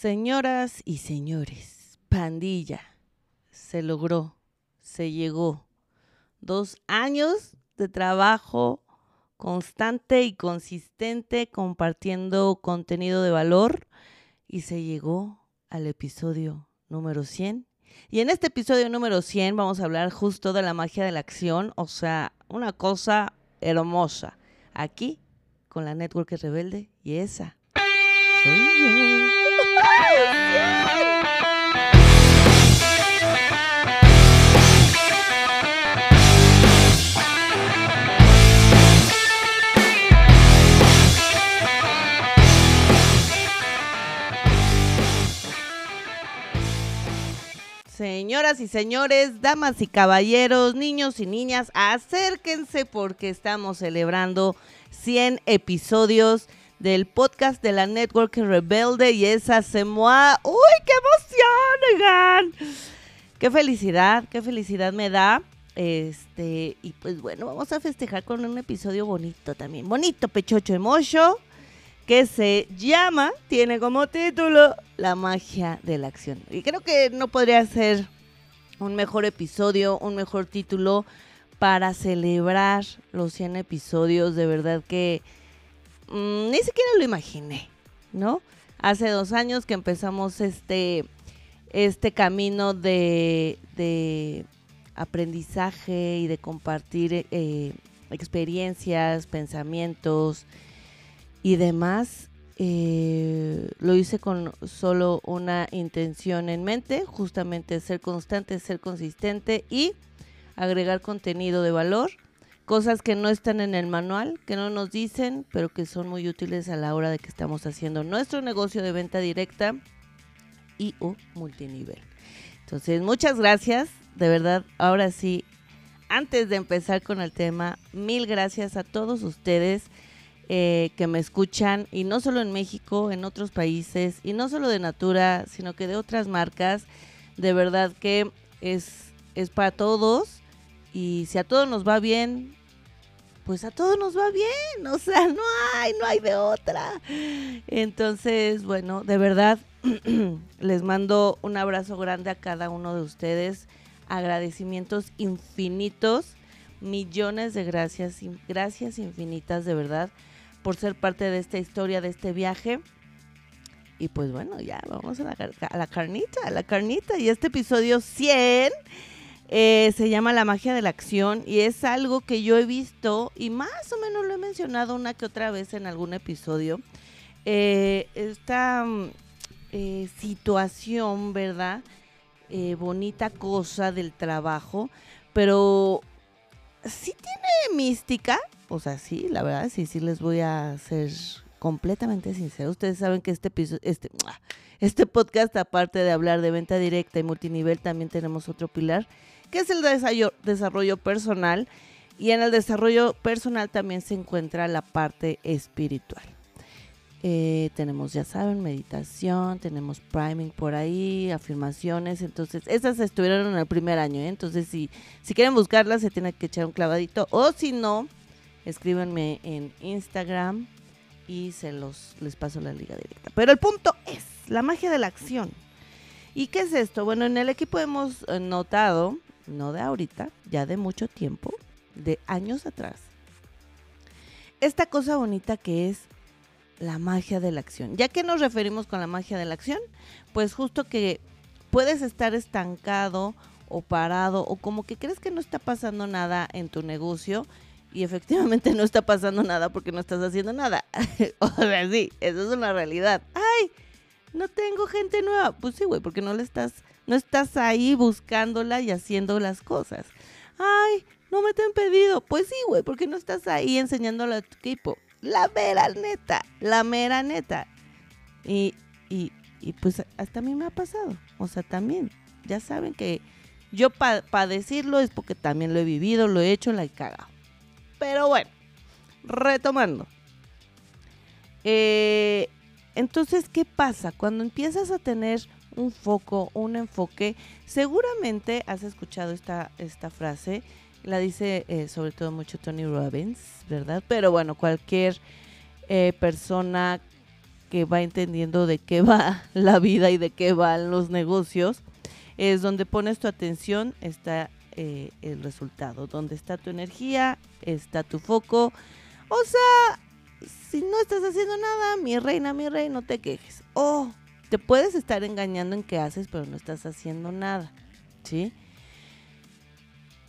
Señoras y señores, pandilla, se logró, se llegó. Dos años de trabajo constante y consistente compartiendo contenido de valor y se llegó al episodio número 100. Y en este episodio número 100 vamos a hablar justo de la magia de la acción, o sea, una cosa hermosa. Aquí con la Network Rebelde y esa soy yo. Señoras y señores, damas y caballeros, niños y niñas, acérquense porque estamos celebrando 100 episodios del podcast de la Network Rebelde y esa se mueve. ¡Uy, qué emoción, oigan! Qué felicidad, qué felicidad me da. Este, y pues bueno, vamos a festejar con un episodio bonito también. Bonito, pechocho emocho, que se llama, tiene como título, La magia de la acción. Y creo que no podría ser un mejor episodio, un mejor título para celebrar los 100 episodios. De verdad que Mm, ni siquiera lo imaginé, ¿no? Hace dos años que empezamos este, este camino de, aprendizaje y de compartir eh, experiencias, pensamientos y demás. Eh, lo hice con solo una intención en mente, justamente ser constante, ser consistente y agregar contenido de valor cosas que no están en el manual, que no nos dicen, pero que son muy útiles a la hora de que estamos haciendo nuestro negocio de venta directa y o multinivel. Entonces, muchas gracias, de verdad, ahora sí, antes de empezar con el tema, mil gracias a todos ustedes eh, que me escuchan, y no solo en México, en otros países, y no solo de Natura, sino que de otras marcas. De verdad que es, es para todos. Y si a todos nos va bien, pues a todos nos va bien, o sea, no hay, no hay de otra. Entonces, bueno, de verdad, les mando un abrazo grande a cada uno de ustedes, agradecimientos infinitos, millones de gracias, gracias infinitas de verdad por ser parte de esta historia, de este viaje. Y pues bueno, ya vamos a la, a la carnita, a la carnita. Y este episodio 100 eh, se llama La magia de la acción y es algo que yo he visto y más o menos lo he mencionado una que otra vez en algún episodio. Eh, esta mm, eh, situación, ¿verdad? bonita cosa del trabajo, pero sí tiene mística. O sea, sí, la verdad, sí, sí les voy a ser completamente sincero. Ustedes saben que este episodio, este, este podcast, aparte de hablar de venta directa y multinivel, también tenemos otro pilar que es el desarrollo, personal. Y en el desarrollo personal también se encuentra la parte espiritual. Eh, tenemos, ya saben, meditación, tenemos priming por ahí, afirmaciones. Entonces, esas estuvieron en el primer año. ¿eh? Entonces, si, si quieren buscarlas, se tienen que echar un clavadito. O si no, escríbanme en Instagram y se los les paso la liga directa. Pero el punto es la magia de la acción. ¿Y qué es esto? Bueno, en el equipo hemos eh, notado no de ahorita, ya de mucho tiempo, de años atrás. Esta cosa bonita que es la magia de la acción. ¿Ya que nos referimos con la magia de la acción? Pues justo que puedes estar estancado o parado o como que crees que no está pasando nada en tu negocio y efectivamente no está pasando nada porque no estás haciendo nada. o sea, sí, eso es una realidad. ¡Ay! No tengo gente nueva. Pues sí, güey, porque no le estás no estás ahí buscándola y haciendo las cosas. Ay, no me te han pedido. Pues sí, güey, porque no estás ahí enseñándole a tu equipo. La mera neta, la mera neta. Y, y, y pues hasta a mí me ha pasado. O sea, también, ya saben que yo para decirlo es porque también lo he vivido, lo he hecho, la he cagado. Pero bueno, retomando. Eh, entonces, ¿qué pasa? Cuando empiezas a tener un foco, un enfoque. Seguramente has escuchado esta, esta frase, la dice eh, sobre todo mucho Tony Robbins, ¿verdad? Pero bueno, cualquier eh, persona que va entendiendo de qué va la vida y de qué van los negocios, es donde pones tu atención, está eh, el resultado. Donde está tu energía, está tu foco. O sea, si no estás haciendo nada, mi reina, mi rey, no te quejes. O te puedes estar engañando en qué haces, pero no estás haciendo nada. ¿Sí?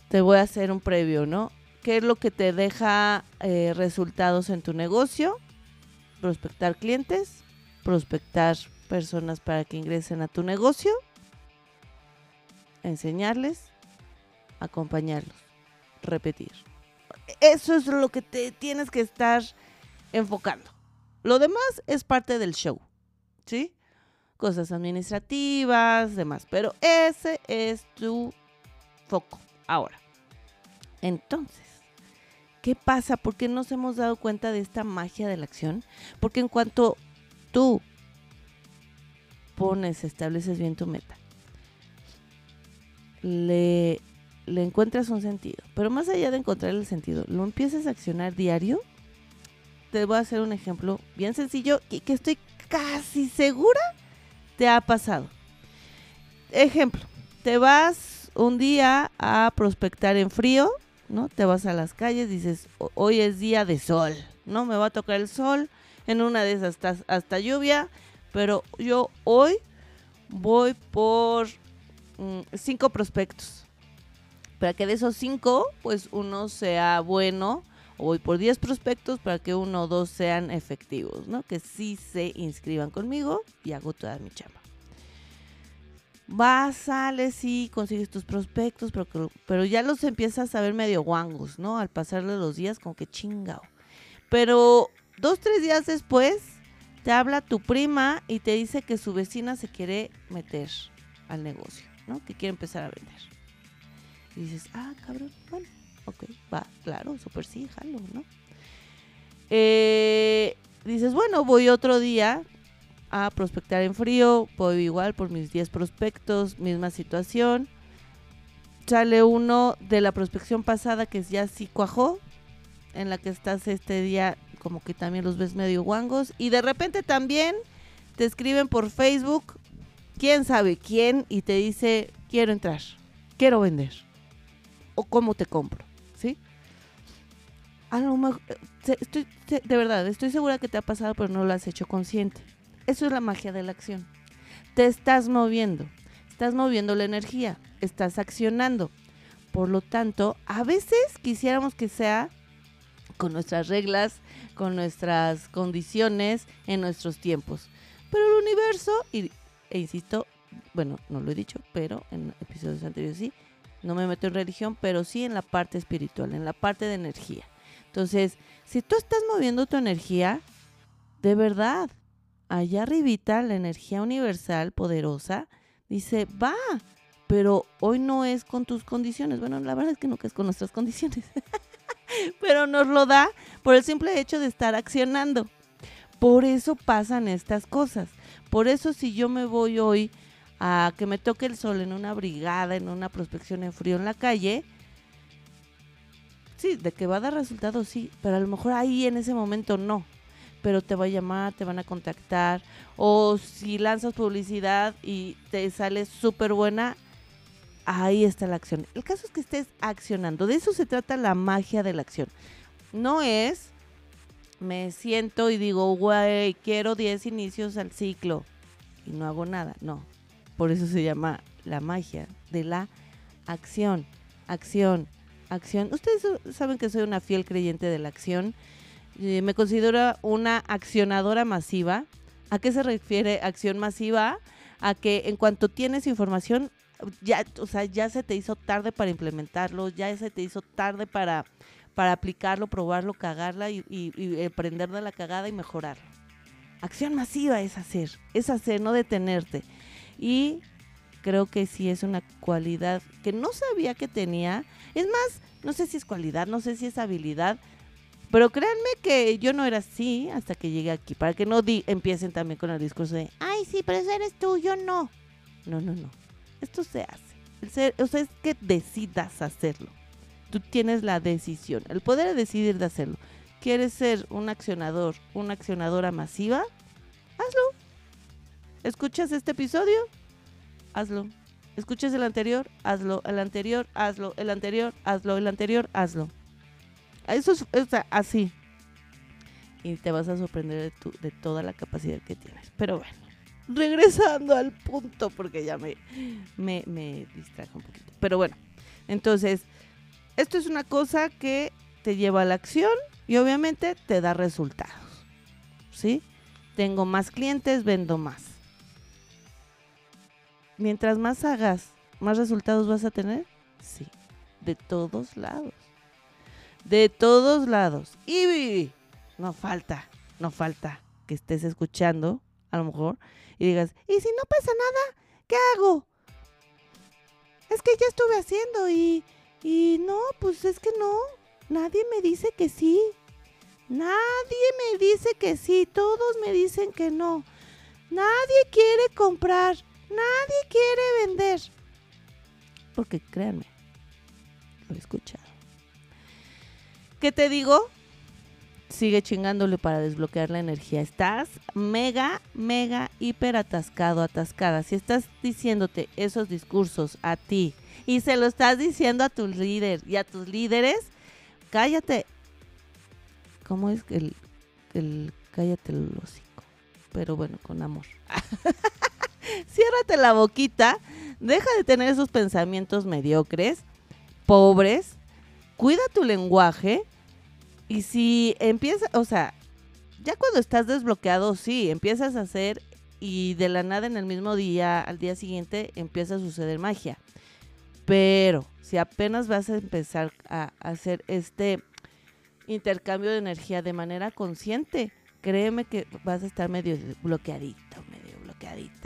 Te voy a hacer un previo, ¿no? ¿Qué es lo que te deja eh, resultados en tu negocio? Prospectar clientes, prospectar personas para que ingresen a tu negocio, enseñarles, acompañarlos, repetir. Eso es lo que te tienes que estar enfocando. Lo demás es parte del show, ¿sí? Cosas administrativas, demás, pero ese es tu foco ahora. Entonces, ¿qué pasa? ¿Por qué nos hemos dado cuenta de esta magia de la acción? Porque en cuanto tú pones, estableces bien tu meta, le, encuentras un sentido, pero más allá de encontrar el sentido, lo empiezas a accionar diario, te voy a hacer un ejemplo bien sencillo y que estoy casi segura te ha pasado. Ejemplo, te vas un día a prospectar en frío, ¿no? Te vas a las calles, dices, hoy es día de sol, ¿no? Me va a tocar el sol, en una de esas hasta, hasta lluvia, pero yo hoy voy por mm, cinco prospectos. Para que de esos cinco, pues uno sea bueno, o voy por diez prospectos para que uno o dos sean efectivos, ¿no? Que sí se inscriban conmigo y hago toda mi chamba vas, sales y consigues tus prospectos, pero, pero ya los empiezas a ver medio guangos, ¿no? Al pasarle los días, como que chingao. Pero dos, tres días después, te habla tu prima y te dice que su vecina se quiere meter al negocio, ¿no? Que quiere empezar a vender. Y dices, ah, cabrón, bueno, ok, va, claro, súper sí, jalo, ¿no? Eh, dices, bueno, voy otro día a prospectar en frío, puedo igual por mis 10 prospectos, misma situación. Sale uno de la prospección pasada que ya sí cuajó, en la que estás este día como que también los ves medio guangos y de repente también te escriben por Facebook, quién sabe quién y te dice, quiero entrar, quiero vender o cómo te compro. A lo mejor, eh, de verdad, estoy segura que te ha pasado, pero no lo has hecho consciente. Eso es la magia de la acción. Te estás moviendo, estás moviendo la energía, estás accionando. Por lo tanto, a veces quisiéramos que sea con nuestras reglas, con nuestras condiciones, en nuestros tiempos. Pero el universo, y, e insisto, bueno, no lo he dicho, pero en episodios anteriores sí, no me meto en religión, pero sí en la parte espiritual, en la parte de energía. Entonces, si tú estás moviendo tu energía, de verdad, allá arribita la energía universal poderosa dice, va, pero hoy no es con tus condiciones. Bueno, la verdad es que nunca es con nuestras condiciones, pero nos lo da por el simple hecho de estar accionando. Por eso pasan estas cosas. Por eso si yo me voy hoy a que me toque el sol en una brigada, en una prospección en frío en la calle, sí, de que va a dar resultados, sí, pero a lo mejor ahí en ese momento no pero te va a llamar, te van a contactar. O si lanzas publicidad y te sale súper buena, ahí está la acción. El caso es que estés accionando. De eso se trata la magia de la acción. No es, me siento y digo, güey, quiero 10 inicios al ciclo y no hago nada. No, por eso se llama la magia de la acción. Acción, acción. Ustedes saben que soy una fiel creyente de la acción eh, me considero una accionadora masiva. ¿A qué se refiere acción masiva? A que en cuanto tienes información, ya, o sea, ya se te hizo tarde para implementarlo, ya se te hizo tarde para, para aplicarlo, probarlo, cagarla y, y, aprender de la cagada y mejorarlo. Acción masiva es hacer, es hacer, no detenerte. Y creo que sí es una cualidad que no sabía que tenía. Es más, no sé si es cualidad, no sé si es habilidad, pero créanme que yo no era así hasta que llegué aquí, para que no empiecen también con el discurso de, ay, sí, pero eso eres tú, yo no. No, no, no. Esto se hace. o sea, es que decidas hacerlo. Tú tienes la decisión, el poder de decidir de hacerlo. ¿Quieres ser un accionador, una accionadora masiva? hazlo. ¿Escuchas este episodio? Hazlo. ¿Escuchas el anterior? Hazlo. El anterior, hazlo. El anterior, hazlo. El anterior, hazlo. Eso es, así. Y te vas a sorprender de, de toda la capacidad que tienes. Pero bueno, regresando al punto, porque ya me, me, me distrajo un poquito. Pero bueno, entonces, esto es una cosa que te lleva a la acción y obviamente te da resultados. ¿Sí? Tengo más clientes, vendo más. Mientras más hagas, más resultados vas a tener. Sí, de todos lados. De todos lados. Y no falta, no falta que estés escuchando, a lo mejor, y digas, ¿y si no pasa nada? ¿Qué hago? Es que ya estuve haciendo y, y no, pues es que no. Nadie me dice que sí. Nadie me dice que sí. Todos me dicen que no. Nadie quiere comprar. Nadie quiere vender. Porque créanme, lo he escuchado. ¿Qué te digo? Sigue chingándole para desbloquear la energía. Estás mega, mega, hiper atascado, atascada. Si estás diciéndote esos discursos a ti y se lo estás diciendo a tu líder y a tus líderes, cállate. ¿Cómo es el, el cállate el hocico? Pero bueno, con amor. Ciérrate la boquita, deja de tener esos pensamientos mediocres, pobres, cuida tu lenguaje. Y si empieza, o sea, ya cuando estás desbloqueado, sí, empiezas a hacer y de la nada en el mismo día, al día siguiente, empieza a suceder magia. Pero si apenas vas a empezar a hacer este intercambio de energía de manera consciente, créeme que vas a estar medio bloqueadito,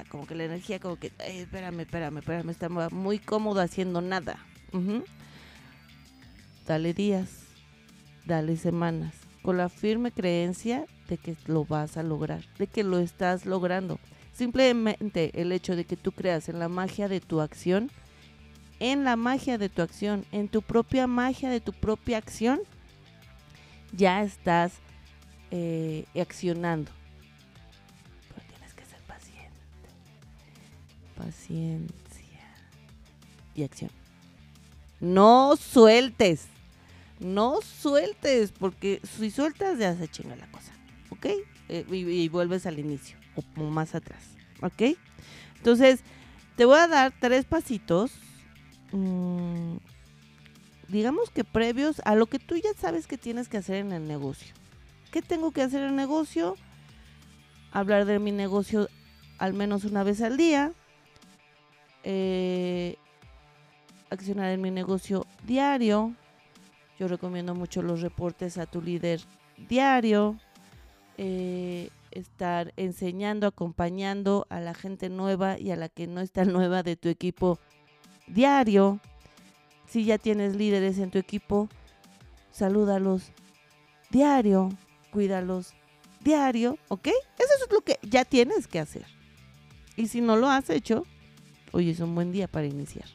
como que la energía como que, espérame, espérame, espérame, está muy cómodo haciendo nada. Dale días, dale semanas, con la firme creencia de que lo vas a lograr, de que lo estás logrando. Simplemente el hecho de que tú creas en la magia de tu acción, en la magia de tu acción, en tu propia magia de tu propia acción, ya estás eh, accionando. Paciencia y acción. No sueltes. No sueltes, porque si sueltas ya se chinga la cosa. ¿Ok? Eh, y, vuelves al inicio o más atrás. ¿Ok? Entonces, te voy a dar tres pasitos. Mm, digamos que previos a lo que tú ya sabes que tienes que hacer en el negocio. ¿Qué tengo que hacer en el negocio? Hablar de mi negocio al menos una vez al día. Eh, accionar en mi negocio diario. Yo recomiendo mucho los reportes a tu líder diario. Eh, estar enseñando, acompañando a la gente nueva y a la que no está nueva de tu equipo diario. Si ya tienes líderes en tu equipo, salúdalos diario, cuídalos diario, ¿ok? Eso es lo que ya tienes que hacer. Y si no lo has hecho, hoy es un buen día para iniciar.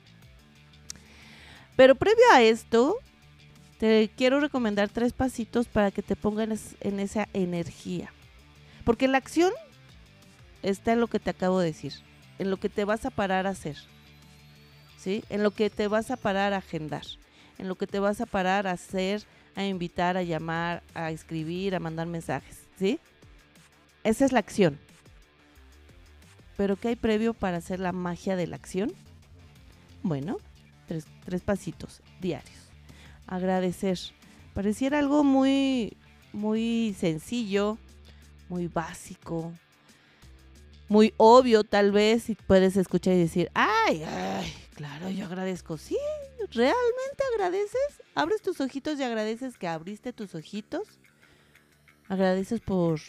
Pero previo a esto, te quiero recomendar tres pasitos para que te pongas en esa energía. Porque la acción está en lo que te acabo de decir, en lo que te vas a parar a hacer. ¿Sí? En lo que te vas a parar a agendar, en lo que te vas a parar a hacer a invitar, a llamar, a escribir, a mandar mensajes, ¿sí? Esa es la acción. Pero ¿qué hay previo para hacer la magia de la acción? Bueno, tres, tres pasitos diarios. Agradecer. Pareciera algo muy, muy sencillo, muy básico, muy obvio tal vez, y puedes escuchar y decir, ay, ay, claro, yo agradezco. Sí, ¿realmente agradeces? ¿Abres tus ojitos y agradeces que abriste tus ojitos? ¿Agradeces por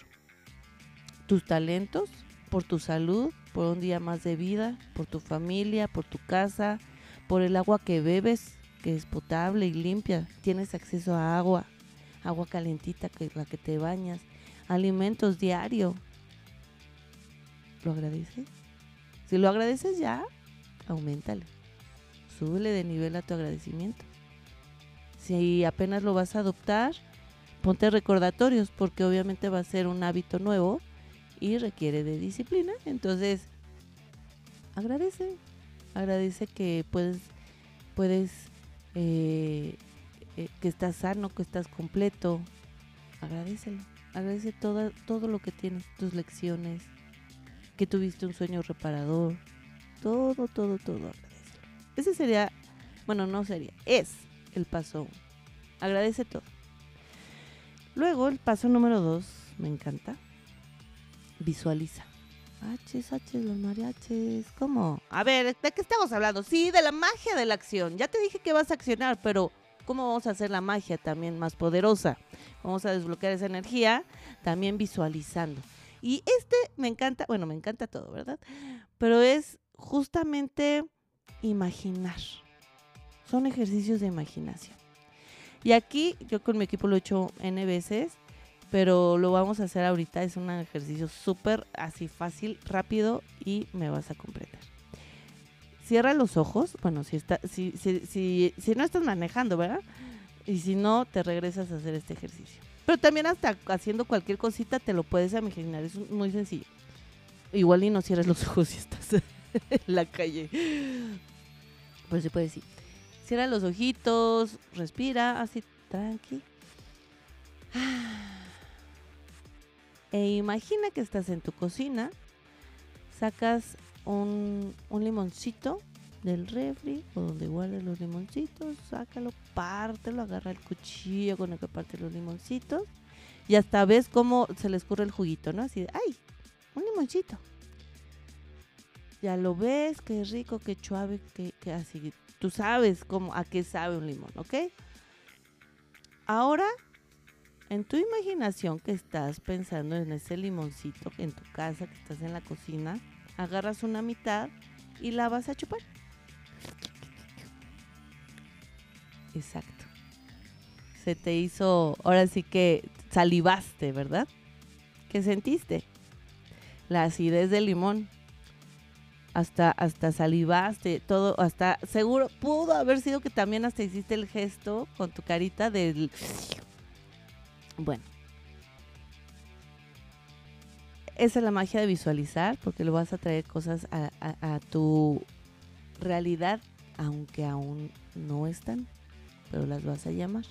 tus talentos, por tu salud, por un día más de vida, por tu familia, por tu casa, por el agua que bebes, que es potable y limpia? Tienes acceso a agua, agua calentita que la que te bañas, alimentos diario. ¿Lo agradeces? Si lo agradeces ya, aumentale súbele de nivel a tu agradecimiento. Si apenas lo vas a adoptar, ponte recordatorios porque obviamente va a ser un hábito nuevo y requiere de disciplina. Entonces, agradece, agradece que puedes, puedes, eh, eh, que estás sano, que estás completo. Agradecelo, agradece todo, todo lo que tienes, tus lecciones, que tuviste un sueño reparador, todo, todo, todo, agradecelo. Ese sería, bueno, no sería, es el paso uno. Agradece todo. Luego, el paso número dos, me encanta. Visualiza. H's, H's, los mariachis. ¿Cómo? A ver, ¿de qué estamos hablando? Sí, de la magia de la acción. Ya te dije que vas a accionar, pero ¿cómo vamos a hacer la magia también más poderosa? Vamos a desbloquear esa energía también visualizando. Y este me encanta, bueno, me encanta todo, ¿verdad? Pero es justamente imaginar. Son ejercicios de imaginación. Y aquí yo con mi equipo lo he hecho N veces, pero lo vamos a hacer ahorita. Es un ejercicio súper así fácil, rápido y me vas a completar. Cierra los ojos, bueno, si, está, si, si, si, no estás manejando, ¿verdad? Y si no, te regresas a hacer este ejercicio. Pero también hasta haciendo cualquier cosita te lo puedes imaginar, es muy sencillo. Igual y no cierres los ojos si estás en la calle. Pues se puede decir. Cierra los ojitos, respira, así tranqui. E imagina que estás en tu cocina, sacas un, un limoncito del refri o donde guardes los limoncitos, sácalo, pártelo, agarra el cuchillo con el que parte los limoncitos y hasta ves cómo se le escurre el juguito, ¿no? Así ¡ay! Un limoncito. Ya lo ves, qué rico, qué suave, qué, qué así Tú sabes cómo, a qué sabe un limón, ¿ok? Ahora, en tu imaginación que estás pensando en ese limoncito en tu casa, que estás en la cocina, agarras una mitad y la vas a chupar. Exacto. Se te hizo, ahora sí que salivaste, ¿verdad? ¿Qué sentiste? La acidez del limón hasta, hasta salivaste, todo, hasta seguro, pudo haber sido que también hasta hiciste el gesto con tu carita del... Bueno. Esa es la magia de visualizar, porque lo vas a traer cosas a, tu realidad, aunque aún no están, pero las vas a llamar.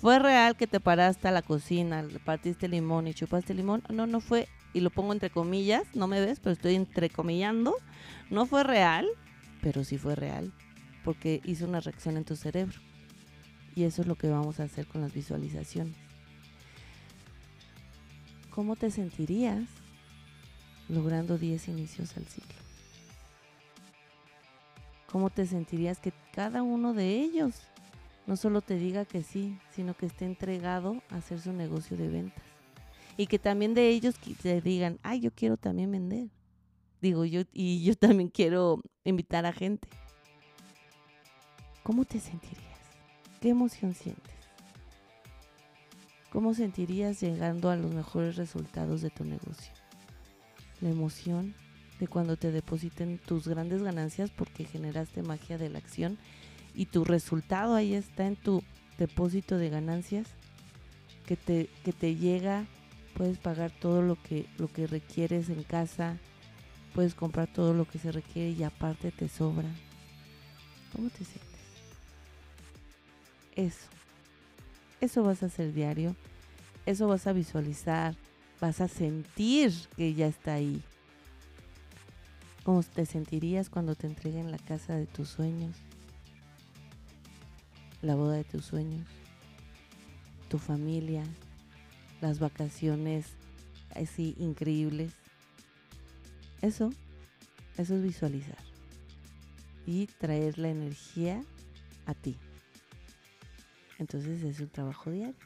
¿Fue real que te paraste a la cocina, partiste limón y chupaste limón? No, no fue y lo pongo entre comillas, no me ves, pero estoy entrecomillando, no fue real, pero sí fue real, porque hizo una reacción en tu cerebro. Y eso es lo que vamos a hacer con las visualizaciones. ¿Cómo te sentirías logrando 10 inicios al ciclo? ¿Cómo te sentirías que cada uno de ellos no solo te diga que sí, sino que esté entregado a hacer su negocio de ventas? y que también de ellos te digan, ay, yo quiero también vender. Digo, yo, y yo también quiero invitar a gente. ¿Cómo te sentirías? ¿Qué emoción sientes? ¿Cómo sentirías llegando a los mejores resultados de tu negocio? La emoción de cuando te depositen tus grandes ganancias porque generaste magia de la acción y tu resultado ahí está en tu depósito de ganancias que te, que te llega puedes pagar todo lo que, lo que requieres en casa, puedes comprar todo lo que se requiere y aparte te sobra. ¿Cómo te sientes? Eso. Eso vas a hacer diario. Eso vas a visualizar. Vas a sentir que ya está ahí. ¿Cómo te sentirías cuando te entreguen la casa de tus sueños? La boda de tus sueños. Tu familia, las vacaciones así increíbles. Eso, eso es visualizar y traer la energía a ti. Entonces es un trabajo diario.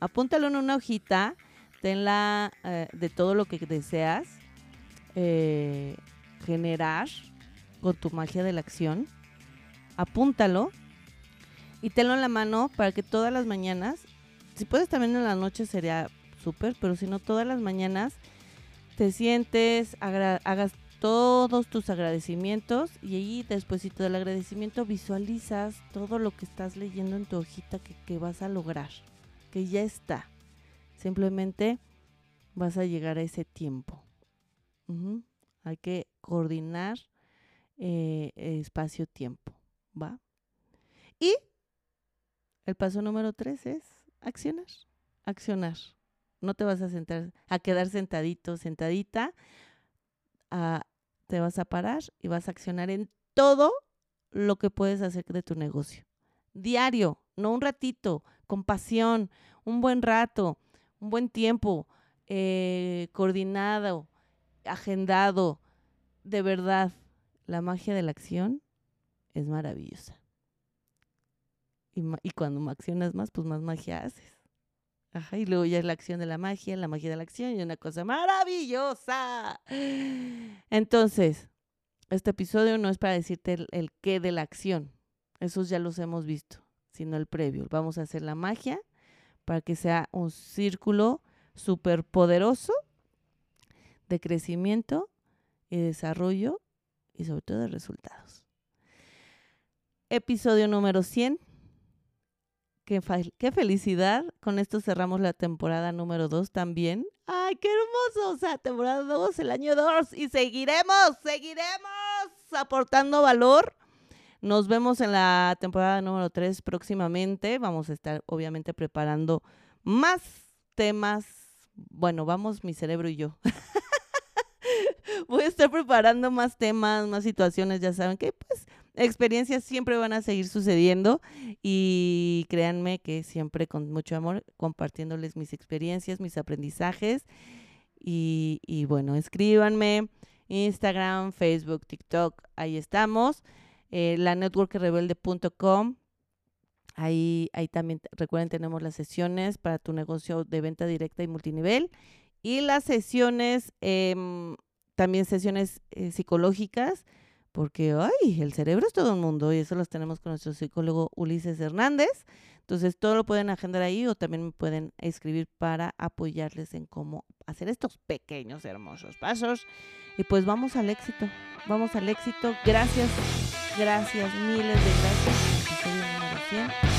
Apúntalo en una hojita, tenla eh, de todo lo que deseas eh, generar con tu magia de la acción. Apúntalo y tenlo en la mano para que todas las mañanas si puedes también en la noche sería súper, pero si no todas las mañanas te sientes, hagas todos tus agradecimientos y ahí después del agradecimiento visualizas todo lo que estás leyendo en tu hojita que, que vas a lograr, que ya está. Simplemente vas a llegar a ese tiempo. Hay que coordinar eh, espacio-tiempo, ¿va? Y el paso número tres es accionar, accionar. No te vas a sentar, a quedar sentadito, sentadita. Te vas a parar y vas a accionar en todo lo que puedes hacer de tu negocio. Diario, no un ratito, con pasión, un buen rato, un buen tiempo, eh, coordinado, agendado. De verdad, la magia de la acción es maravillosa. Y, y cuando accionas más, pues más magia haces. Ajá, y luego ya es la acción de la magia, la magia de la acción y una cosa maravillosa. Entonces, este episodio no es para decirte el, el qué de la acción. Esos ya los hemos visto, sino el previo. Vamos a hacer la magia para que sea un círculo súper poderoso de crecimiento y desarrollo y sobre todo de resultados. Episodio número 100 Qué, felicidad. Con esto cerramos la temporada número 2 también. ¡Ay, qué hermoso! O sea, temporada 2, el año 2. Y seguiremos, seguiremos aportando valor. Nos vemos en la temporada número 3 próximamente. Vamos a estar obviamente preparando más temas. Bueno, vamos mi cerebro y yo. Voy a estar preparando más temas, más situaciones. Ya saben que pues experiencias siempre van a seguir sucediendo y créanme que siempre con mucho amor compartiéndoles mis experiencias, mis aprendizajes y, y bueno, escríbanme Instagram, Facebook, TikTok, ahí estamos. Eh, la networkrebelde.com. Ahí, ahí también, recuerden, tenemos las sesiones para tu negocio de venta directa y multinivel. Y las sesiones, em, también sesiones eh, psicológicas porque ay, el cerebro es todo un mundo y eso los tenemos con nuestro psicólogo Ulises Hernández. Entonces, todo lo pueden agendar ahí o también me pueden escribir para apoyarles en cómo hacer estos pequeños, hermosos pasos. Y pues vamos al éxito, vamos al éxito. Gracias, gracias, miles de gracias. Episodio número 100.